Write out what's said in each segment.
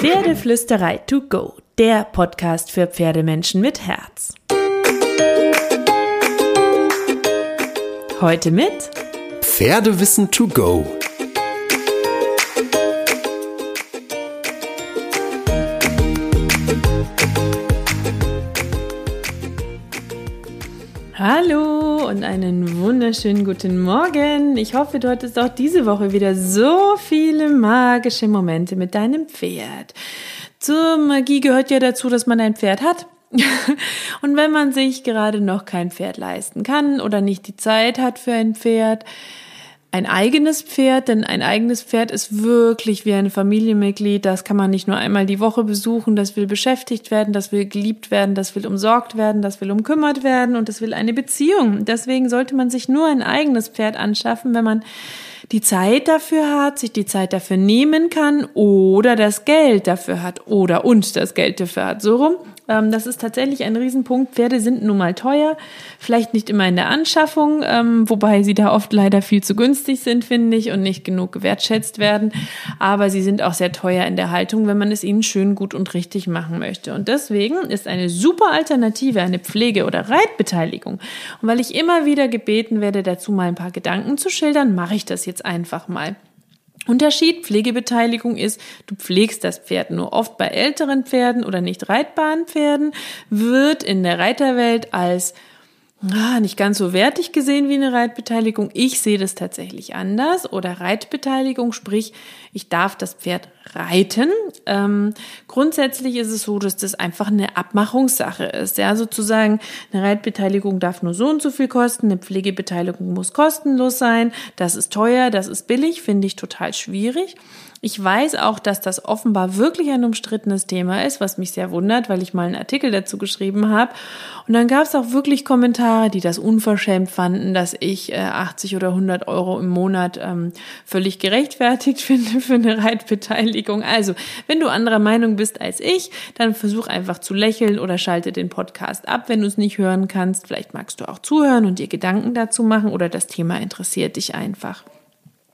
Pferdeflüsterei to go, der Podcast für Pferdemenschen mit Herz. Heute mit Pferdewissen to go. Hallo und einen wunderschönen guten Morgen. Ich hoffe, du hattest auch diese Woche wieder so viele magische Momente mit deinem Pferd. Zur Magie gehört ja dazu, dass man ein Pferd hat. und wenn man sich gerade noch kein Pferd leisten kann oder nicht die Zeit hat für ein Pferd, ein eigenes Pferd, denn ein eigenes Pferd ist wirklich wie ein Familienmitglied. Das kann man nicht nur einmal die Woche besuchen, das will beschäftigt werden, das will geliebt werden, das will umsorgt werden, das will umkümmert werden und das will eine Beziehung. Deswegen sollte man sich nur ein eigenes Pferd anschaffen, wenn man die Zeit dafür hat, sich die Zeit dafür nehmen kann oder das Geld dafür hat oder und das Geld dafür hat, so rum. Ähm, das ist tatsächlich ein Riesenpunkt. Pferde sind nun mal teuer, vielleicht nicht immer in der Anschaffung, ähm, wobei sie da oft leider viel zu günstig sind, finde ich, und nicht genug gewertschätzt werden. Aber sie sind auch sehr teuer in der Haltung, wenn man es ihnen schön, gut und richtig machen möchte. Und deswegen ist eine super Alternative eine Pflege- oder Reitbeteiligung. Und weil ich immer wieder gebeten werde, dazu mal ein paar Gedanken zu schildern, mache ich das jetzt einfach mal. Unterschied Pflegebeteiligung ist, du pflegst das Pferd nur oft bei älteren Pferden oder nicht reitbaren Pferden, wird in der Reiterwelt als ah, nicht ganz so wertig gesehen wie eine Reitbeteiligung. Ich sehe das tatsächlich anders. Oder Reitbeteiligung, sprich, ich darf das Pferd reiten. Ähm, grundsätzlich ist es so, dass das einfach eine Abmachungssache ist. Ja, sozusagen, eine Reitbeteiligung darf nur so und so viel kosten, eine Pflegebeteiligung muss kostenlos sein. Das ist teuer, das ist billig, finde ich total schwierig. Ich weiß auch, dass das offenbar wirklich ein umstrittenes Thema ist, was mich sehr wundert, weil ich mal einen Artikel dazu geschrieben habe. Und dann gab es auch wirklich Kommentare, die das unverschämt fanden, dass ich äh, 80 oder 100 Euro im Monat ähm, völlig gerechtfertigt finde für eine Reitbeteiligung. Also, wenn du anderer Meinung bist als ich, dann versuch einfach zu lächeln oder schalte den Podcast ab, wenn du es nicht hören kannst. Vielleicht magst du auch zuhören und dir Gedanken dazu machen oder das Thema interessiert dich einfach.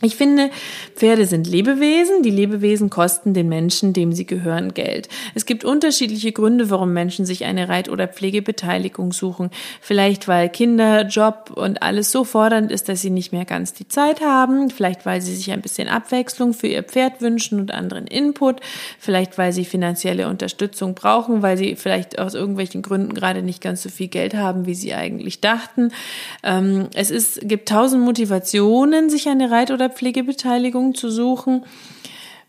Ich finde, Pferde sind Lebewesen. Die Lebewesen kosten den Menschen, dem sie gehören, Geld. Es gibt unterschiedliche Gründe, warum Menschen sich eine Reit- oder Pflegebeteiligung suchen. Vielleicht, weil Kinder, Job und alles so fordernd ist, dass sie nicht mehr ganz die Zeit haben. Vielleicht, weil sie sich ein bisschen Abwechslung für ihr Pferd wünschen und anderen Input. Vielleicht, weil sie finanzielle Unterstützung brauchen, weil sie vielleicht aus irgendwelchen Gründen gerade nicht ganz so viel Geld haben, wie sie eigentlich dachten. Ähm, es ist, gibt tausend Motivationen, sich eine Reit- oder Pflegebeteiligung zu suchen.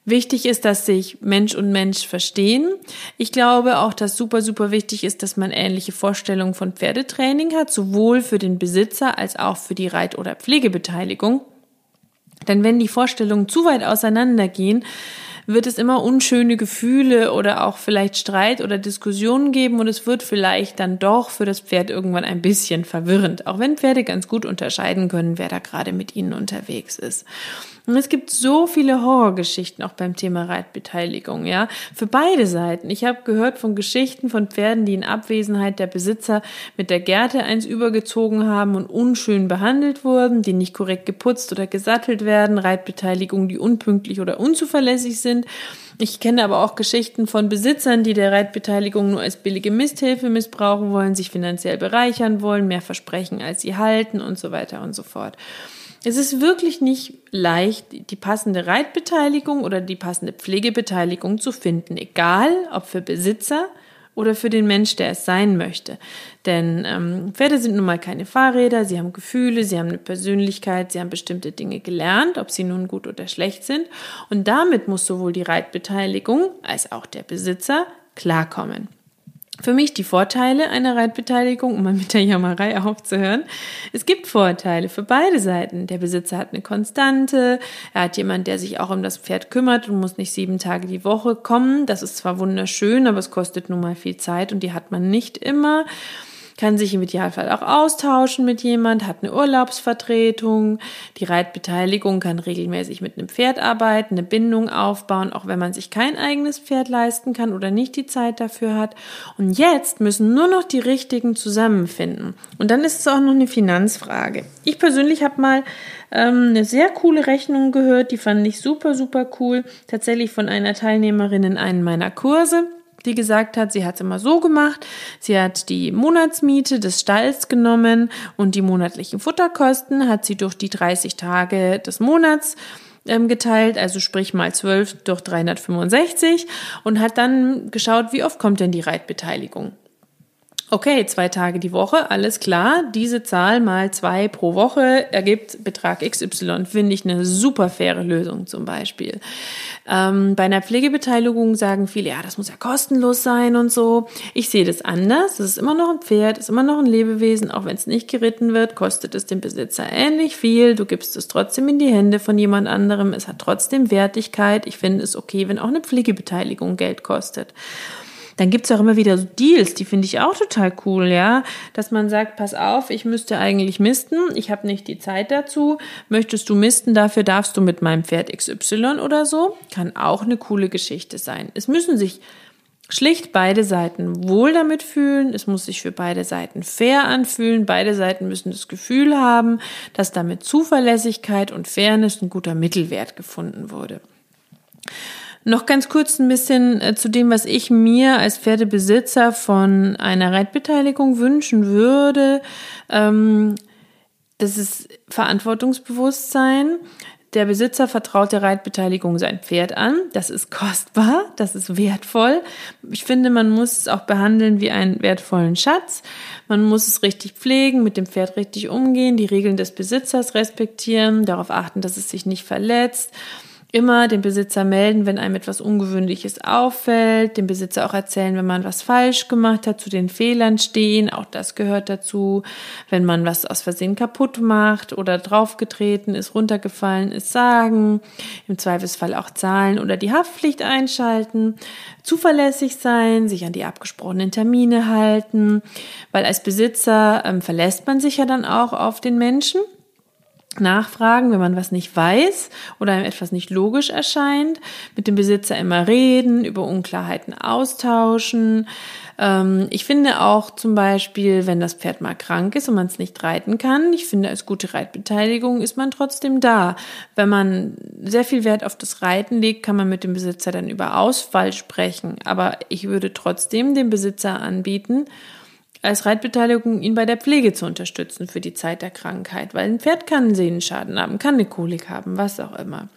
Wichtig ist, dass sich Mensch und Mensch verstehen. Ich glaube auch, dass super, super wichtig ist, dass man ähnliche Vorstellungen von Pferdetraining hat, sowohl für den Besitzer als auch für die Reit- oder Pflegebeteiligung. Denn wenn die Vorstellungen zu weit auseinandergehen, wird es immer unschöne Gefühle oder auch vielleicht Streit oder Diskussionen geben und es wird vielleicht dann doch für das Pferd irgendwann ein bisschen verwirrend, auch wenn Pferde ganz gut unterscheiden können, wer da gerade mit ihnen unterwegs ist. Und es gibt so viele Horrorgeschichten auch beim Thema Reitbeteiligung, ja, für beide Seiten. Ich habe gehört von Geschichten von Pferden, die in Abwesenheit der Besitzer mit der Gerte eins übergezogen haben und unschön behandelt wurden, die nicht korrekt geputzt oder gesattelt werden, Reitbeteiligungen, die unpünktlich oder unzuverlässig sind. Ich kenne aber auch Geschichten von Besitzern, die der Reitbeteiligung nur als billige Misthilfe missbrauchen wollen, sich finanziell bereichern wollen, mehr versprechen, als sie halten und so weiter und so fort. Es ist wirklich nicht leicht, die passende Reitbeteiligung oder die passende Pflegebeteiligung zu finden, egal ob für Besitzer oder für den Mensch, der es sein möchte. Denn ähm, Pferde sind nun mal keine Fahrräder, sie haben Gefühle, sie haben eine Persönlichkeit, sie haben bestimmte Dinge gelernt, ob sie nun gut oder schlecht sind. Und damit muss sowohl die Reitbeteiligung als auch der Besitzer klarkommen. Für mich die Vorteile einer Reitbeteiligung, um mal mit der Jammerei aufzuhören. Es gibt Vorteile für beide Seiten. Der Besitzer hat eine Konstante, er hat jemand, der sich auch um das Pferd kümmert und muss nicht sieben Tage die Woche kommen. Das ist zwar wunderschön, aber es kostet nun mal viel Zeit und die hat man nicht immer. Kann sich im Idealfall auch austauschen mit jemand, hat eine Urlaubsvertretung. Die Reitbeteiligung kann regelmäßig mit einem Pferd arbeiten, eine Bindung aufbauen, auch wenn man sich kein eigenes Pferd leisten kann oder nicht die Zeit dafür hat. Und jetzt müssen nur noch die richtigen zusammenfinden. Und dann ist es auch noch eine Finanzfrage. Ich persönlich habe mal ähm, eine sehr coole Rechnung gehört, die fand ich super, super cool. Tatsächlich von einer Teilnehmerin in einem meiner Kurse die gesagt hat, sie hat es immer so gemacht, sie hat die Monatsmiete des Stalls genommen und die monatlichen Futterkosten hat sie durch die 30 Tage des Monats ähm, geteilt, also sprich mal 12 durch 365 und hat dann geschaut, wie oft kommt denn die Reitbeteiligung. Okay, zwei Tage die Woche, alles klar. Diese Zahl mal zwei pro Woche ergibt Betrag XY. Finde ich eine super faire Lösung zum Beispiel. Ähm, bei einer Pflegebeteiligung sagen viele, ja, das muss ja kostenlos sein und so. Ich sehe das anders. Es ist immer noch ein Pferd, ist immer noch ein Lebewesen. Auch wenn es nicht geritten wird, kostet es dem Besitzer ähnlich viel. Du gibst es trotzdem in die Hände von jemand anderem. Es hat trotzdem Wertigkeit. Ich finde es okay, wenn auch eine Pflegebeteiligung Geld kostet. Dann gibt's auch immer wieder so Deals, die finde ich auch total cool, ja. Dass man sagt, pass auf, ich müsste eigentlich misten, ich habe nicht die Zeit dazu. Möchtest du misten, dafür darfst du mit meinem Pferd XY oder so. Kann auch eine coole Geschichte sein. Es müssen sich schlicht beide Seiten wohl damit fühlen. Es muss sich für beide Seiten fair anfühlen. Beide Seiten müssen das Gefühl haben, dass damit Zuverlässigkeit und Fairness ein guter Mittelwert gefunden wurde. Noch ganz kurz ein bisschen äh, zu dem, was ich mir als Pferdebesitzer von einer Reitbeteiligung wünschen würde. Ähm, das ist Verantwortungsbewusstsein. Der Besitzer vertraut der Reitbeteiligung sein Pferd an. Das ist kostbar, das ist wertvoll. Ich finde, man muss es auch behandeln wie einen wertvollen Schatz. Man muss es richtig pflegen, mit dem Pferd richtig umgehen, die Regeln des Besitzers respektieren, darauf achten, dass es sich nicht verletzt immer den Besitzer melden, wenn einem etwas Ungewöhnliches auffällt, dem Besitzer auch erzählen, wenn man was falsch gemacht hat, zu den Fehlern stehen, auch das gehört dazu, wenn man was aus Versehen kaputt macht oder draufgetreten ist, runtergefallen ist, sagen, im Zweifelsfall auch zahlen oder die Haftpflicht einschalten, zuverlässig sein, sich an die abgesprochenen Termine halten, weil als Besitzer ähm, verlässt man sich ja dann auch auf den Menschen nachfragen, wenn man was nicht weiß oder einem etwas nicht logisch erscheint, mit dem Besitzer immer reden, über Unklarheiten austauschen. Ähm, ich finde auch zum Beispiel, wenn das Pferd mal krank ist und man es nicht reiten kann, ich finde, als gute Reitbeteiligung ist man trotzdem da. Wenn man sehr viel Wert auf das Reiten legt, kann man mit dem Besitzer dann über Ausfall sprechen. Aber ich würde trotzdem dem Besitzer anbieten, als Reitbeteiligung ihn bei der Pflege zu unterstützen für die Zeit der Krankheit, weil ein Pferd kann einen Sehnenschaden haben, kann eine Kolik haben, was auch immer.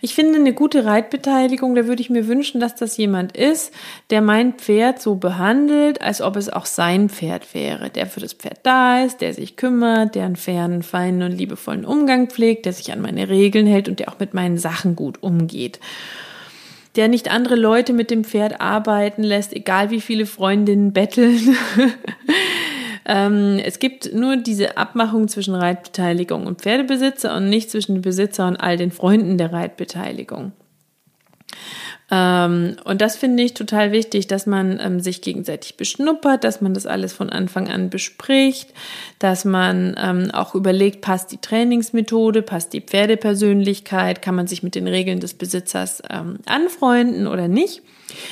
Ich finde eine gute Reitbeteiligung, da würde ich mir wünschen, dass das jemand ist, der mein Pferd so behandelt, als ob es auch sein Pferd wäre, der für das Pferd da ist, der sich kümmert, der einen fairen, feinen und liebevollen Umgang pflegt, der sich an meine Regeln hält und der auch mit meinen Sachen gut umgeht der nicht andere Leute mit dem Pferd arbeiten lässt, egal wie viele Freundinnen betteln. ähm, es gibt nur diese Abmachung zwischen Reitbeteiligung und Pferdebesitzer und nicht zwischen Besitzer und all den Freunden der Reitbeteiligung. Ähm, und das finde ich total wichtig, dass man ähm, sich gegenseitig beschnuppert, dass man das alles von Anfang an bespricht, dass man ähm, auch überlegt, passt die Trainingsmethode, passt die Pferdepersönlichkeit, kann man sich mit den Regeln des Besitzers anfreunden oder nicht.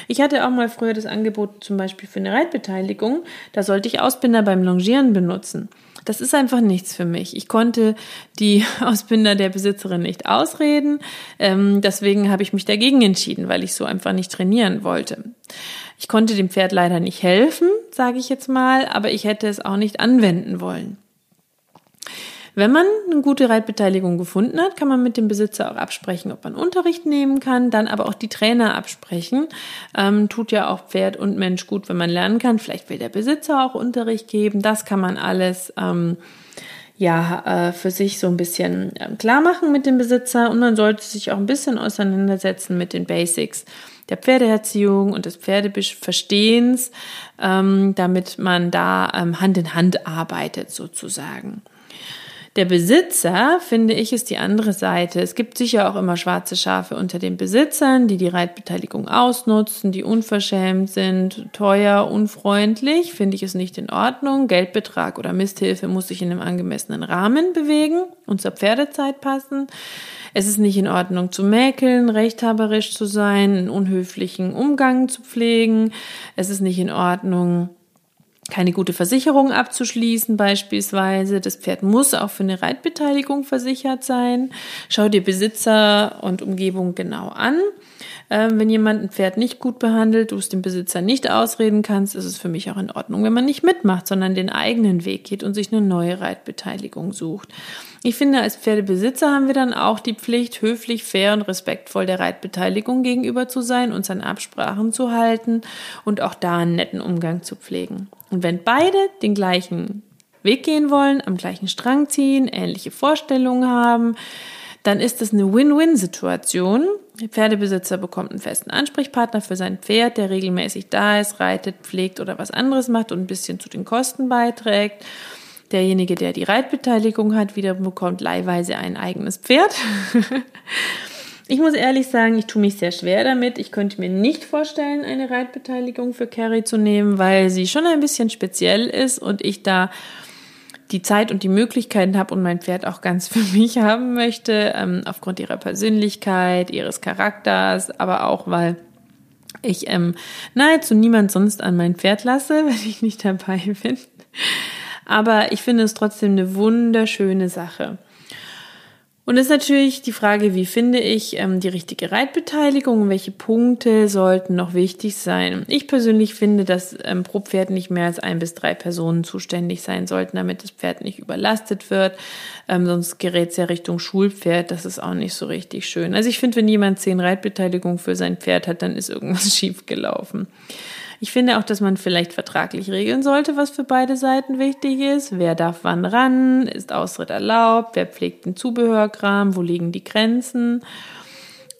Ich hatte auch mal früher das Angebot zum Beispiel für eine Reitbeteiligung, da sollte ich Ausbinder beim Longieren benutzen. Das ist einfach nichts für mich. Ich konnte die Ausbinder der Besitzerin nicht ausreden. Ähm, deswegen habe ich mich dagegen entschieden, weil ich so einfach nicht trainieren wollte. Ich konnte dem Pferd leider nicht helfen, sage ich jetzt mal, aber ich hätte es auch nicht anwenden wollen. Wenn man eine gute Reitbeteiligung gefunden hat, kann man mit dem Besitzer auch absprechen, ob man Unterricht nehmen kann, dann aber auch die Trainer absprechen. Ähm, tut ja auch Pferd und Mensch gut, wenn man lernen kann. Vielleicht will der Besitzer auch Unterricht geben. Das kann man alles ähm, ja äh, für sich so ein bisschen ähm, klar machen mit dem Besitzer und man sollte sich auch ein bisschen auseinandersetzen mit den Basics der Pferdeerziehung und des Pferdeverstehens, ähm, damit man da ähm, Hand in Hand arbeitet sozusagen. Der Besitzer, finde ich, ist die andere Seite. Es gibt sicher auch immer schwarze Schafe unter den Besitzern, die die Reitbeteiligung ausnutzen, die unverschämt sind, teuer, unfreundlich, finde ich es nicht in Ordnung. Geldbetrag oder Misthilfe muss sich in einem angemessenen Rahmen bewegen und zur Pferdezeit passen. Es ist nicht in Ordnung zu mäkeln, rechthaberisch zu sein, einen unhöflichen Umgang zu pflegen. Es ist nicht in Ordnung, keine gute Versicherung abzuschließen beispielsweise. Das Pferd muss auch für eine Reitbeteiligung versichert sein. Schau dir Besitzer und Umgebung genau an. Ähm, wenn jemand ein Pferd nicht gut behandelt, du es dem Besitzer nicht ausreden kannst, ist es für mich auch in Ordnung, wenn man nicht mitmacht, sondern den eigenen Weg geht und sich eine neue Reitbeteiligung sucht. Ich finde, als Pferdebesitzer haben wir dann auch die Pflicht, höflich, fair und respektvoll der Reitbeteiligung gegenüber zu sein, uns an Absprachen zu halten und auch da einen netten Umgang zu pflegen. Und wenn beide den gleichen Weg gehen wollen, am gleichen Strang ziehen, ähnliche Vorstellungen haben, dann ist es eine Win-Win-Situation. Der Pferdebesitzer bekommt einen festen Ansprechpartner für sein Pferd, der regelmäßig da ist, reitet, pflegt oder was anderes macht und ein bisschen zu den Kosten beiträgt. Derjenige, der die Reitbeteiligung hat, wiederum bekommt leihweise ein eigenes Pferd. ich muss ehrlich sagen, ich tue mich sehr schwer damit. Ich könnte mir nicht vorstellen, eine Reitbeteiligung für Carrie zu nehmen, weil sie schon ein bisschen speziell ist und ich da die Zeit und die Möglichkeiten habe und mein Pferd auch ganz für mich haben möchte, ähm, aufgrund ihrer Persönlichkeit, ihres Charakters, aber auch weil ich ähm, nahezu niemand sonst an mein Pferd lasse, wenn ich nicht dabei bin. Aber ich finde es trotzdem eine wunderschöne Sache. Und ist natürlich die Frage, wie finde ich ähm, die richtige Reitbeteiligung welche Punkte sollten noch wichtig sein. Ich persönlich finde, dass ähm, pro Pferd nicht mehr als ein bis drei Personen zuständig sein sollten, damit das Pferd nicht überlastet wird. Ähm, sonst gerät es ja Richtung Schulpferd. Das ist auch nicht so richtig schön. Also ich finde, wenn jemand zehn Reitbeteiligungen für sein Pferd hat, dann ist irgendwas schief gelaufen. Ich finde auch, dass man vielleicht vertraglich regeln sollte, was für beide Seiten wichtig ist. Wer darf wann ran? Ist Ausritt erlaubt? Wer pflegt den Zubehörkram? Wo liegen die Grenzen?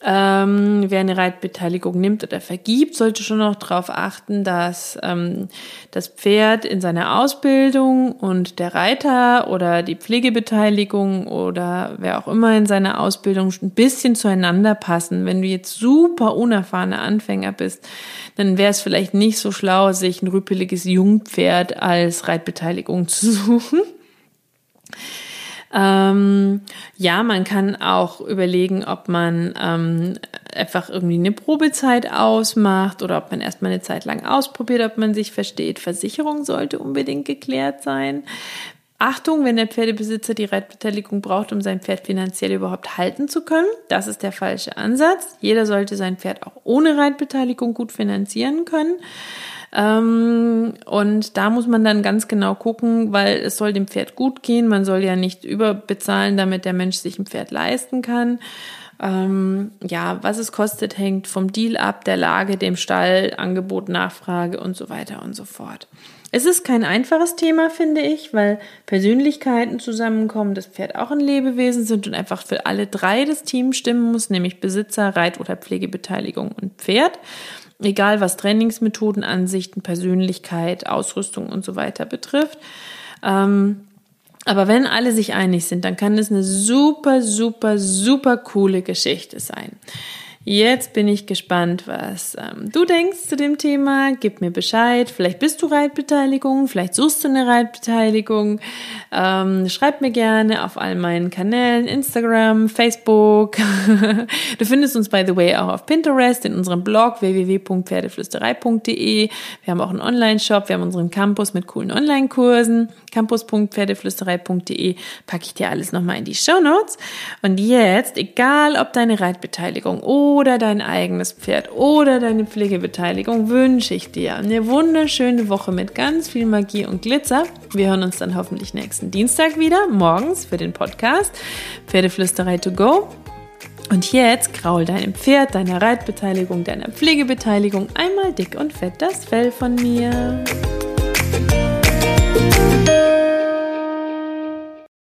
Ähm, wer eine Reitbeteiligung nimmt oder vergibt, sollte schon noch darauf achten, dass ähm, das Pferd in seiner Ausbildung und der Reiter oder die Pflegebeteiligung oder wer auch immer in seiner Ausbildung ein bisschen zueinander passen. Wenn du jetzt super unerfahrener Anfänger bist, dann wäre es vielleicht nicht so schlau, sich ein rüppeliges Jungpferd als Reitbeteiligung zu suchen. Ähm, ja, man kann auch überlegen, ob man ähm, einfach irgendwie eine Probezeit ausmacht oder ob man erstmal eine Zeit lang ausprobiert, ob man sich versteht. Versicherung sollte unbedingt geklärt sein. Achtung, wenn der Pferdebesitzer die Reitbeteiligung braucht, um sein Pferd finanziell überhaupt halten zu können. Das ist der falsche Ansatz. Jeder sollte sein Pferd auch ohne Reitbeteiligung gut finanzieren können. Ähm, und da muss man dann ganz genau gucken, weil es soll dem Pferd gut gehen. Man soll ja nicht überbezahlen, damit der Mensch sich ein Pferd leisten kann. Ähm, ja, was es kostet, hängt vom Deal ab, der Lage, dem Stall, Angebot, Nachfrage und so weiter und so fort. Es ist kein einfaches Thema, finde ich, weil Persönlichkeiten zusammenkommen, das Pferd auch ein Lebewesen sind und einfach für alle drei das Team stimmen muss, nämlich Besitzer, Reit- oder Pflegebeteiligung und Pferd. Egal was Trainingsmethoden, Ansichten, Persönlichkeit, Ausrüstung und so weiter betrifft. Ähm, aber wenn alle sich einig sind, dann kann es eine super, super, super coole Geschichte sein. Jetzt bin ich gespannt, was ähm, du denkst zu dem Thema. Gib mir Bescheid. Vielleicht bist du Reitbeteiligung, vielleicht suchst du eine Reitbeteiligung. Ähm, schreib mir gerne auf all meinen Kanälen, Instagram, Facebook. du findest uns, by the way, auch auf Pinterest, in unserem Blog www.pferdeflüsterei.de. Wir haben auch einen Online-Shop, wir haben unseren Campus mit coolen Online-Kursen. campus.pferdeflüsterei.de packe ich dir alles nochmal in die Show Notes. Und jetzt, egal ob deine Reitbeteiligung oder dein eigenes Pferd oder deine Pflegebeteiligung wünsche ich dir eine wunderschöne Woche mit ganz viel Magie und Glitzer. Wir hören uns dann hoffentlich nächsten Dienstag wieder, morgens für den Podcast Pferdeflüsterei to go. Und jetzt kraul deinem Pferd, deiner Reitbeteiligung, deiner Pflegebeteiligung einmal dick und fett das Fell von mir.